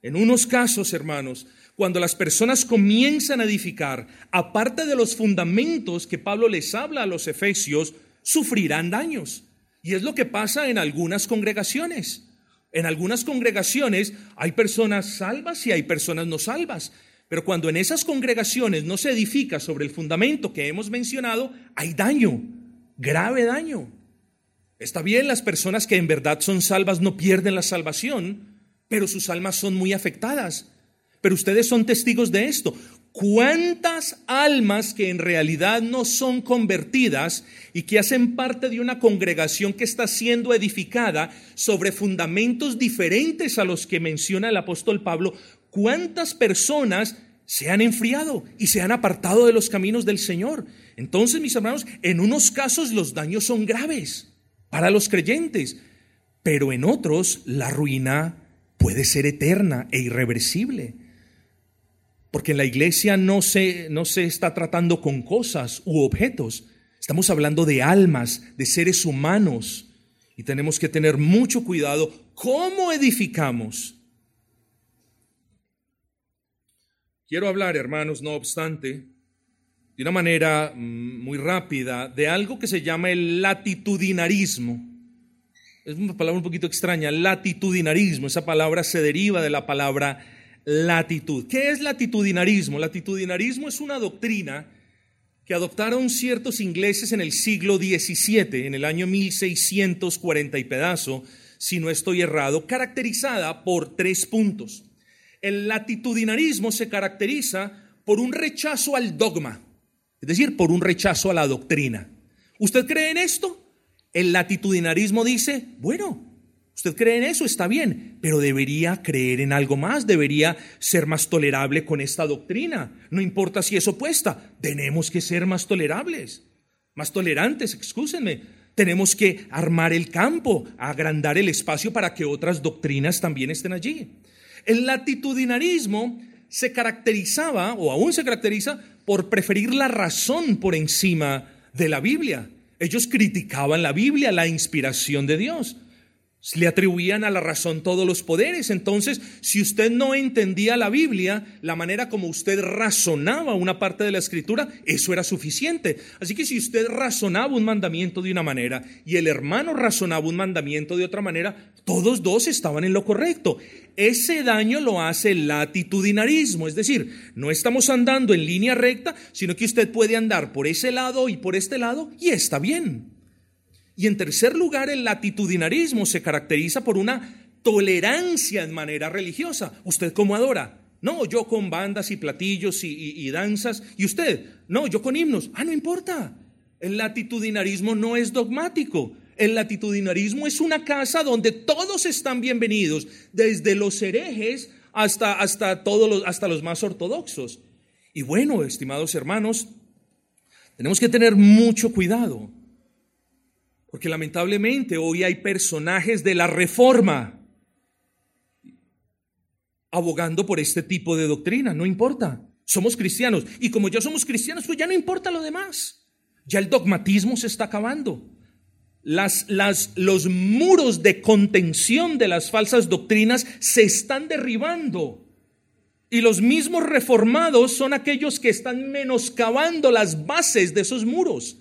en unos casos, hermanos, cuando las personas comienzan a edificar, aparte de los fundamentos que Pablo les habla a los efesios, sufrirán daños. Y es lo que pasa en algunas congregaciones. En algunas congregaciones hay personas salvas y hay personas no salvas. Pero cuando en esas congregaciones no se edifica sobre el fundamento que hemos mencionado, hay daño, grave daño. Está bien, las personas que en verdad son salvas no pierden la salvación, pero sus almas son muy afectadas. Pero ustedes son testigos de esto. ¿Cuántas almas que en realidad no son convertidas y que hacen parte de una congregación que está siendo edificada sobre fundamentos diferentes a los que menciona el apóstol Pablo? ¿Cuántas personas se han enfriado y se han apartado de los caminos del Señor? Entonces, mis hermanos, en unos casos los daños son graves para los creyentes, pero en otros la ruina puede ser eterna e irreversible. Porque en la iglesia no se, no se está tratando con cosas u objetos, estamos hablando de almas, de seres humanos. Y tenemos que tener mucho cuidado cómo edificamos. Quiero hablar, hermanos, no obstante, de una manera mm, muy rápida, de algo que se llama el latitudinarismo es una palabra un poquito extraña, latitudinarismo. Esa palabra se deriva de la palabra latitud. ¿Qué es latitudinarismo? Latitudinarismo es una doctrina que adoptaron ciertos ingleses en el siglo XVII, en el año 1640 y pedazo, si no estoy errado, caracterizada por tres puntos. El latitudinarismo se caracteriza por un rechazo al dogma, es decir, por un rechazo a la doctrina. ¿Usted cree en esto? El latitudinarismo dice, bueno, usted cree en eso, está bien, pero debería creer en algo más, debería ser más tolerable con esta doctrina. No importa si es opuesta, tenemos que ser más tolerables, más tolerantes, excúsenme. Tenemos que armar el campo, agrandar el espacio para que otras doctrinas también estén allí. El latitudinarismo se caracterizaba, o aún se caracteriza, por preferir la razón por encima de la Biblia. Ellos criticaban la Biblia, la inspiración de Dios. Le atribuían a la razón todos los poderes. Entonces, si usted no entendía la Biblia, la manera como usted razonaba una parte de la escritura, eso era suficiente. Así que si usted razonaba un mandamiento de una manera y el hermano razonaba un mandamiento de otra manera, todos dos estaban en lo correcto. Ese daño lo hace el latitudinarismo, es decir, no estamos andando en línea recta, sino que usted puede andar por ese lado y por este lado y está bien. Y en tercer lugar, el latitudinarismo se caracteriza por una tolerancia en manera religiosa. ¿Usted cómo adora? No, yo con bandas y platillos y, danzas. ¿Y usted? No, yo con himnos. Ah, no importa. El latitudinarismo no es dogmático. El latitudinarismo es una casa donde todos están bienvenidos, desde los herejes hasta, hasta, todos hasta los más ortodoxos. Y bueno, estimados hermanos, tenemos que tener mucho cuidado porque lamentablemente hoy hay personajes de la reforma abogando por este tipo de doctrina. No importa. Somos cristianos. Y como ya somos cristianos, pues ya no importa lo demás. Ya el dogmatismo se está acabando. Las, las, los muros de contención de las falsas doctrinas se están derribando. Y los mismos reformados son aquellos que están menoscabando las bases de esos muros.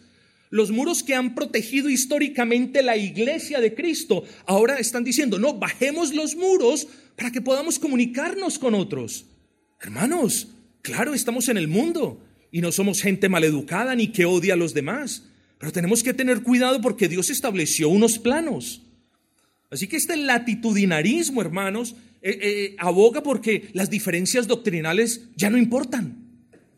Los muros que han protegido históricamente la iglesia de Cristo ahora están diciendo, no, bajemos los muros para que podamos comunicarnos con otros. Hermanos, claro, estamos en el mundo y no somos gente maleducada ni que odia a los demás, pero tenemos que tener cuidado porque Dios estableció unos planos. Así que este latitudinarismo, hermanos, eh, eh, aboga porque las diferencias doctrinales ya no importan.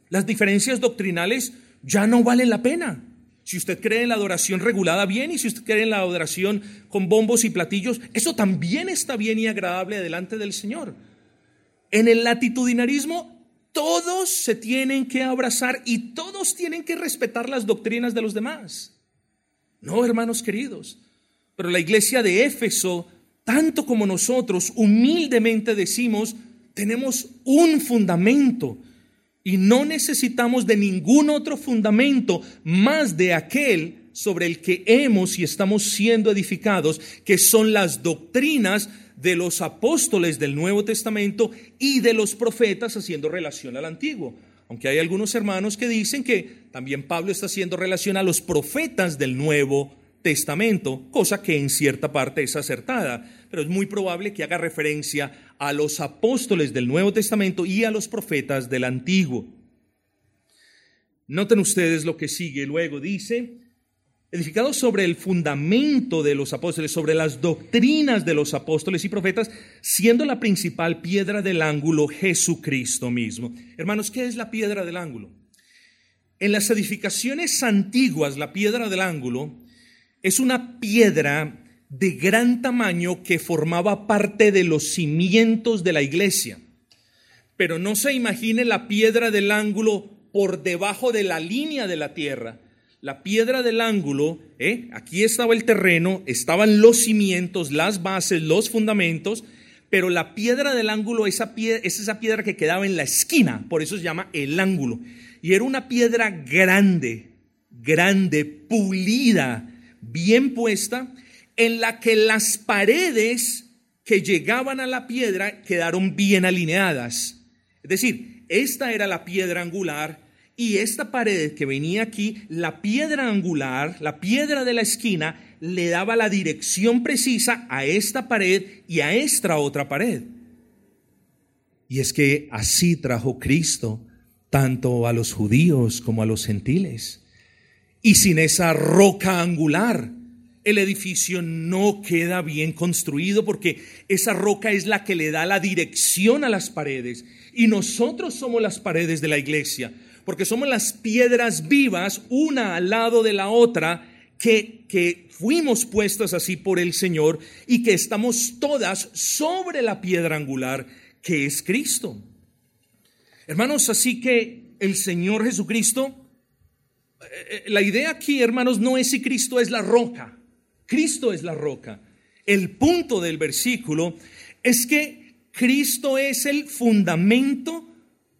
Las diferencias doctrinales ya no valen la pena. Si usted cree en la adoración regulada, bien, y si usted cree en la adoración con bombos y platillos, eso también está bien y agradable delante del Señor. En el latitudinarismo, todos se tienen que abrazar y todos tienen que respetar las doctrinas de los demás. No, hermanos queridos, pero la iglesia de Éfeso, tanto como nosotros, humildemente decimos, tenemos un fundamento y no necesitamos de ningún otro fundamento más de aquel sobre el que hemos y estamos siendo edificados, que son las doctrinas de los apóstoles del Nuevo Testamento y de los profetas haciendo relación al Antiguo. Aunque hay algunos hermanos que dicen que también Pablo está haciendo relación a los profetas del Nuevo Testamento, cosa que en cierta parte es acertada, pero es muy probable que haga referencia a los apóstoles del Nuevo Testamento y a los profetas del Antiguo. Noten ustedes lo que sigue luego, dice, edificado sobre el fundamento de los apóstoles, sobre las doctrinas de los apóstoles y profetas, siendo la principal piedra del ángulo Jesucristo mismo. Hermanos, ¿qué es la piedra del ángulo? En las edificaciones antiguas, la piedra del ángulo es una piedra de gran tamaño que formaba parte de los cimientos de la iglesia. Pero no se imagine la piedra del ángulo por debajo de la línea de la tierra. La piedra del ángulo, ¿eh? aquí estaba el terreno, estaban los cimientos, las bases, los fundamentos, pero la piedra del ángulo esa piedra, es esa piedra que quedaba en la esquina, por eso se llama el ángulo. Y era una piedra grande, grande, pulida, bien puesta, en la que las paredes que llegaban a la piedra quedaron bien alineadas. Es decir, esta era la piedra angular y esta pared que venía aquí, la piedra angular, la piedra de la esquina, le daba la dirección precisa a esta pared y a esta otra pared. Y es que así trajo Cristo tanto a los judíos como a los gentiles. Y sin esa roca angular, el edificio no queda bien construido porque esa roca es la que le da la dirección a las paredes. Y nosotros somos las paredes de la iglesia, porque somos las piedras vivas, una al lado de la otra, que, que fuimos puestas así por el Señor y que estamos todas sobre la piedra angular, que es Cristo. Hermanos, así que el Señor Jesucristo eh, eh, la idea aquí, hermanos, no es si Cristo es la roca. Cristo es la roca. El punto del versículo es que Cristo es el fundamento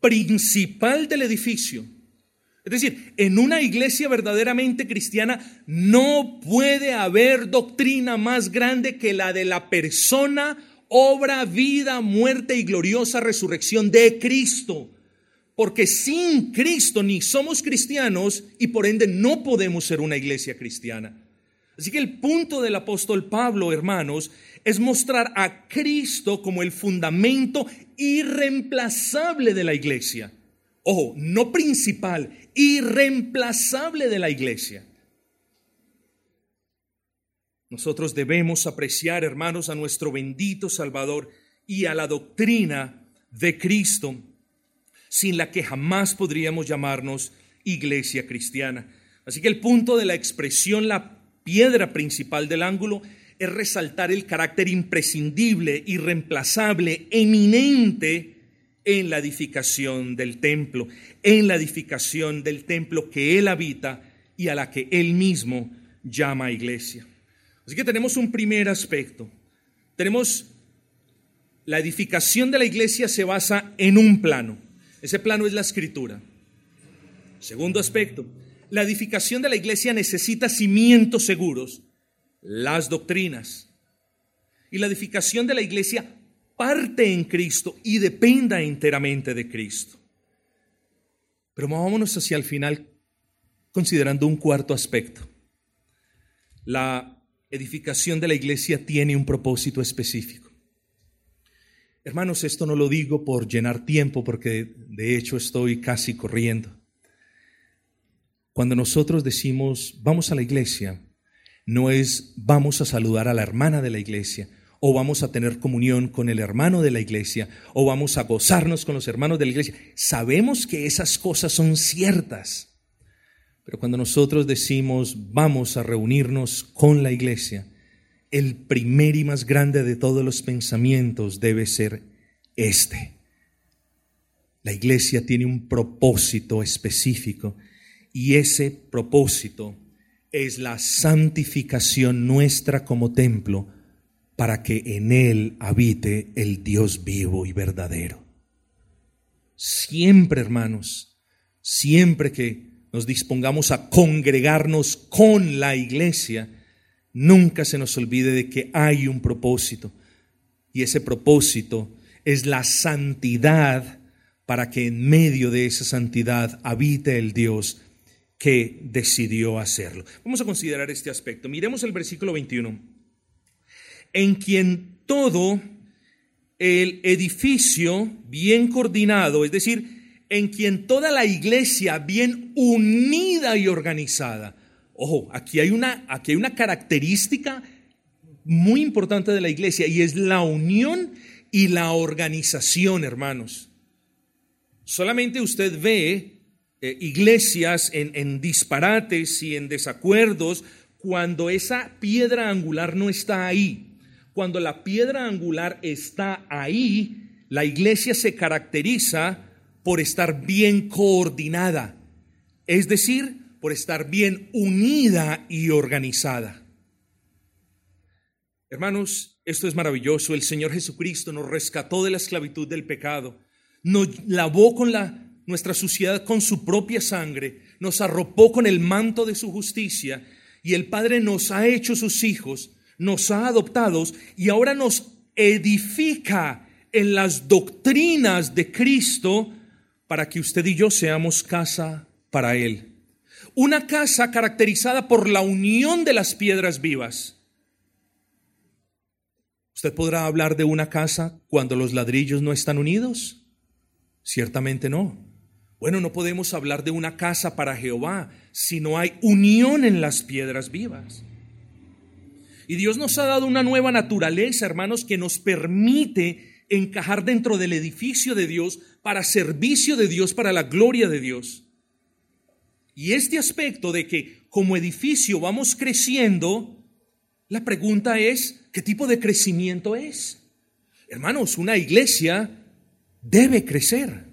principal del edificio. Es decir, en una iglesia verdaderamente cristiana no puede haber doctrina más grande que la de la persona, obra, vida, muerte y gloriosa resurrección de Cristo porque sin Cristo ni somos cristianos y por ende no podemos ser una iglesia cristiana. Así que el punto del apóstol Pablo, hermanos, es mostrar a Cristo como el fundamento irreemplazable de la iglesia. Ojo, no principal, irreemplazable de la iglesia. Nosotros debemos apreciar, hermanos, a nuestro bendito Salvador y a la doctrina de Cristo sin la que jamás podríamos llamarnos iglesia cristiana. Así que el punto de la expresión, la piedra principal del ángulo, es resaltar el carácter imprescindible, irreemplazable, eminente en la edificación del templo, en la edificación del templo que Él habita y a la que Él mismo llama iglesia. Así que tenemos un primer aspecto. Tenemos la edificación de la iglesia se basa en un plano. Ese plano es la escritura. Segundo aspecto, la edificación de la iglesia necesita cimientos seguros, las doctrinas. Y la edificación de la iglesia parte en Cristo y dependa enteramente de Cristo. Pero vámonos hacia el final considerando un cuarto aspecto. La edificación de la iglesia tiene un propósito específico. Hermanos, esto no lo digo por llenar tiempo, porque de hecho estoy casi corriendo. Cuando nosotros decimos, vamos a la iglesia, no es vamos a saludar a la hermana de la iglesia, o vamos a tener comunión con el hermano de la iglesia, o vamos a gozarnos con los hermanos de la iglesia. Sabemos que esas cosas son ciertas, pero cuando nosotros decimos vamos a reunirnos con la iglesia, el primer y más grande de todos los pensamientos debe ser este. La iglesia tiene un propósito específico y ese propósito es la santificación nuestra como templo para que en él habite el Dios vivo y verdadero. Siempre, hermanos, siempre que nos dispongamos a congregarnos con la iglesia, nunca se nos olvide de que hay un propósito. Y ese propósito es la santidad para que en medio de esa santidad habite el Dios que decidió hacerlo. Vamos a considerar este aspecto. Miremos el versículo 21. En quien todo el edificio bien coordinado, es decir, en quien toda la iglesia bien unida y organizada. Ojo, aquí hay una, aquí hay una característica muy importante de la iglesia y es la unión y la organización, hermanos. Solamente usted ve eh, iglesias en, en disparates y en desacuerdos cuando esa piedra angular no está ahí. Cuando la piedra angular está ahí, la iglesia se caracteriza por estar bien coordinada, es decir, por estar bien unida y organizada. Hermanos, esto es maravilloso. El Señor Jesucristo nos rescató de la esclavitud del pecado, nos lavó con la nuestra suciedad con su propia sangre, nos arropó con el manto de su justicia y el Padre nos ha hecho sus hijos, nos ha adoptado y ahora nos edifica en las doctrinas de Cristo para que usted y yo seamos casa para Él. Una casa caracterizada por la unión de las piedras vivas. ¿Usted podrá hablar de una casa cuando los ladrillos no están unidos? Ciertamente no. Bueno, no podemos hablar de una casa para Jehová si no hay unión en las piedras vivas. Y Dios nos ha dado una nueva naturaleza, hermanos, que nos permite encajar dentro del edificio de Dios para servicio de Dios, para la gloria de Dios. Y este aspecto de que como edificio vamos creciendo, la pregunta es, ¿qué tipo de crecimiento es? Hermanos, una iglesia debe crecer.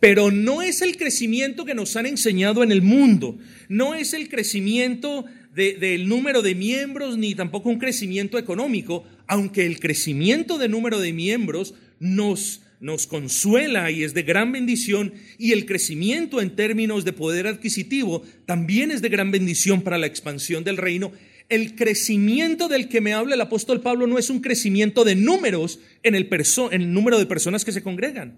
Pero no es el crecimiento que nos han enseñado en el mundo, no es el crecimiento del número de miembros, ni tampoco un crecimiento económico, aunque el crecimiento de número de miembros nos, consuela y es de gran bendición, y el crecimiento en términos de poder adquisitivo también es de gran bendición para la expansión del reino. El crecimiento del que me habla el apóstol Pablo no es un crecimiento de números en el, en el número de personas que se congregan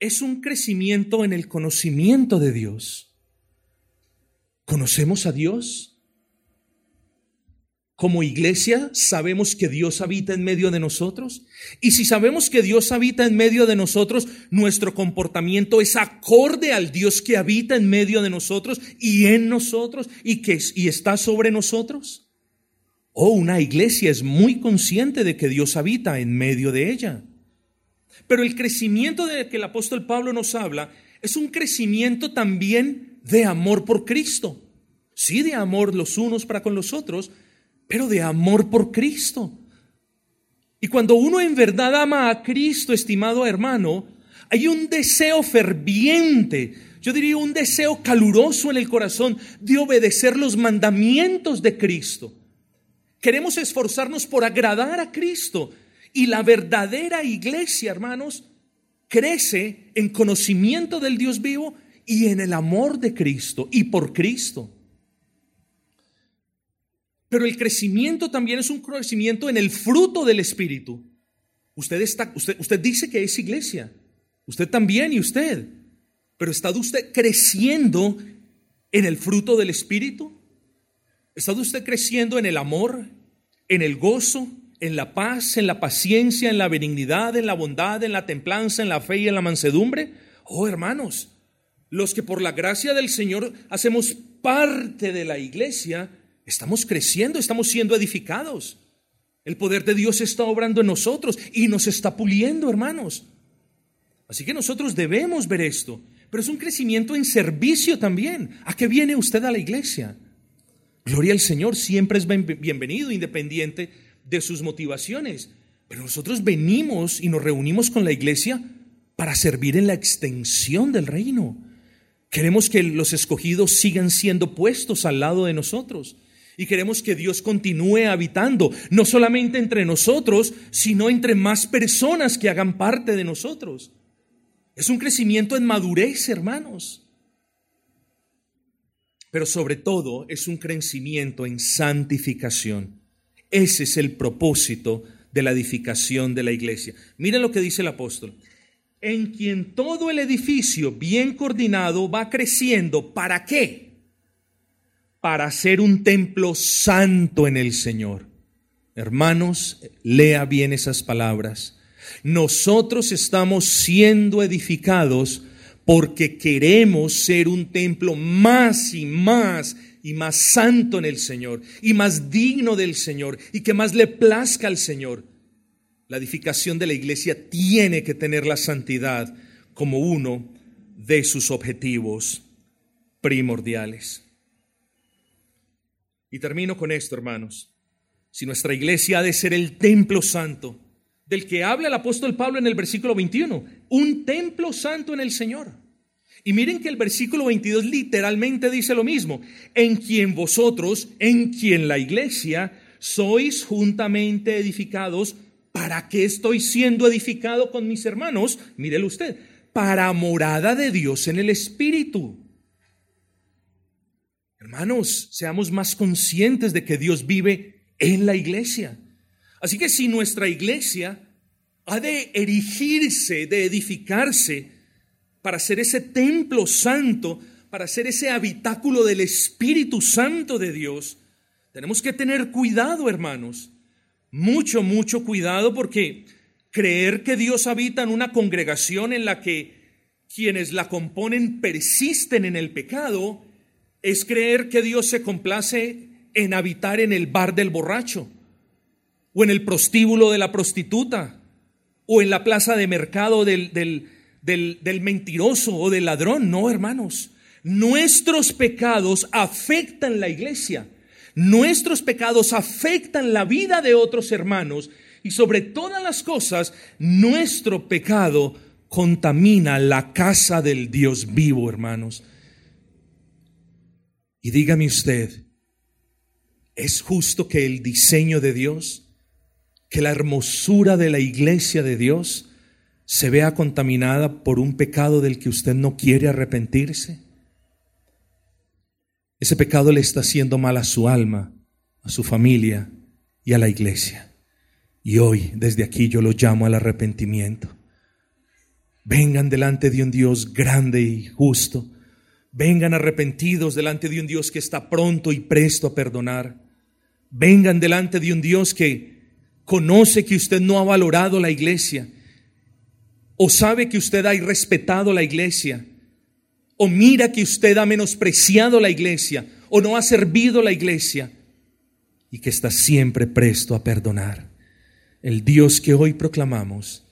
es un crecimiento en el conocimiento de Dios. ¿Conocemos a Dios? Como iglesia sabemos que Dios habita en medio de nosotros. Y si sabemos que Dios habita en medio de nosotros, nuestro comportamiento es acorde al Dios que habita en medio de nosotros y en nosotros y que y está sobre nosotros. O oh, una iglesia es muy consciente de que Dios habita en medio de ella. Pero el crecimiento de que el apóstol Pablo nos habla es un crecimiento también de amor por Cristo. Sí, de amor los unos para con los otros, pero de amor por Cristo. Y cuando uno en verdad ama a Cristo, estimado hermano, hay un deseo ferviente, yo diría un deseo caluroso en el corazón de obedecer los mandamientos de Cristo. Queremos esforzarnos por agradar a Cristo y la verdadera iglesia, hermanos, crece en conocimiento del Dios vivo y en el amor de Cristo y por Cristo. Pero el crecimiento también es un crecimiento en el fruto del Espíritu. Usted, está, usted, usted dice que es iglesia. Usted también y usted. Pero ¿está usted creciendo en el fruto del Espíritu? ¿Está usted creciendo en el amor, en el gozo, en la paz, en la paciencia, en la benignidad, en la bondad, en la templanza, en la fe y en la mansedumbre? Oh, hermanos, los que por la gracia del Señor hacemos parte de la iglesia, estamos creciendo, estamos siendo edificados. El poder de Dios está obrando en nosotros y nos está puliendo, hermanos. Así que nosotros debemos ver esto, pero es un crecimiento en servicio también. ¿A qué viene usted a la iglesia? Gloria al Señor, siempre es bienvenido, independiente de sus motivaciones. Pero nosotros venimos y nos reunimos con la iglesia para servir en la extensión del reino. Queremos que los escogidos sigan siendo puestos al lado de nosotros. Y queremos que Dios continúe habitando, no solamente entre nosotros, sino entre más personas que hagan parte de nosotros. Es un crecimiento en madurez, hermanos. Pero sobre todo es un crecimiento en santificación. Ese es el propósito de la edificación de la iglesia. Miren lo que dice el apóstol. En quien todo el edificio bien coordinado va creciendo. ¿Para qué? Para ser un templo santo en el Señor. Hermanos, lea bien esas palabras. Nosotros estamos siendo edificados porque queremos ser un templo más y más y más santo en el Señor y más digno del Señor y que más le plazca al Señor. La edificación de la iglesia tiene que tener la santidad como uno de sus objetivos primordiales. Y termino con esto, hermanos. Si nuestra iglesia ha de ser el templo santo, del que habla el apóstol Pablo en el versículo 21, un templo santo en el Señor. Y miren que el versículo 22 literalmente dice lo mismo, en quien vosotros, en quien la iglesia, sois juntamente edificados. ¿Para qué estoy siendo edificado con mis hermanos? Mírelo usted, para morada de Dios en el Espíritu. Hermanos, seamos más conscientes de que Dios vive en la iglesia. Así que si nuestra iglesia ha de erigirse, de edificarse, para ser ese templo santo, para ser ese habitáculo del Espíritu Santo de Dios, tenemos que tener cuidado, hermanos. Mucho, mucho cuidado porque creer que Dios habita en una congregación en la que quienes la componen persisten en el pecado, es creer que Dios se complace en habitar en el bar del borracho, o en el prostíbulo de la prostituta, o en la plaza de mercado del, del, del, mentiroso o del ladrón. No, hermanos. Nuestros pecados afectan la iglesia. Nuestros pecados afectan la vida de otros hermanos. Y sobre todas las cosas, nuestro pecado contamina la casa del Dios vivo, hermanos. Y dígame usted, ¿es justo que el diseño de Dios, que la hermosura de la iglesia de Dios, se vea contaminada por un pecado del que usted no quiere arrepentirse? Ese pecado le está haciendo mal a su alma, a su familia y a la iglesia. Y hoy, desde aquí, yo lo llamo al arrepentimiento. Vengan delante de un Dios grande y justo. Vengan arrepentidos delante de un Dios que está pronto y presto a perdonar. Vengan delante de un Dios que conoce que usted no ha valorado la iglesia o sabe que usted ha irrespetado la iglesia, o mira que usted ha menospreciado la iglesia, o no ha servido la iglesia, y que está siempre presto a perdonar. El Dios que hoy proclamamos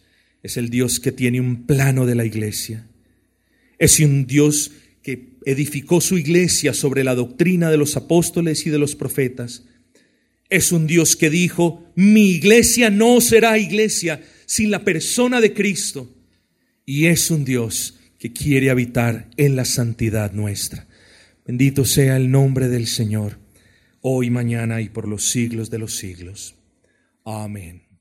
es el Dios que tiene un plano de la iglesia. Es un Dios que edificó su iglesia sobre la doctrina de los apóstoles y de los profetas. Es un Dios que dijo, mi iglesia no será iglesia, sin la persona de Cristo. Y es un Dios que quiere habitar en la santidad nuestra. Bendito sea el nombre del Señor, hoy, mañana y por los siglos de los siglos. Amén.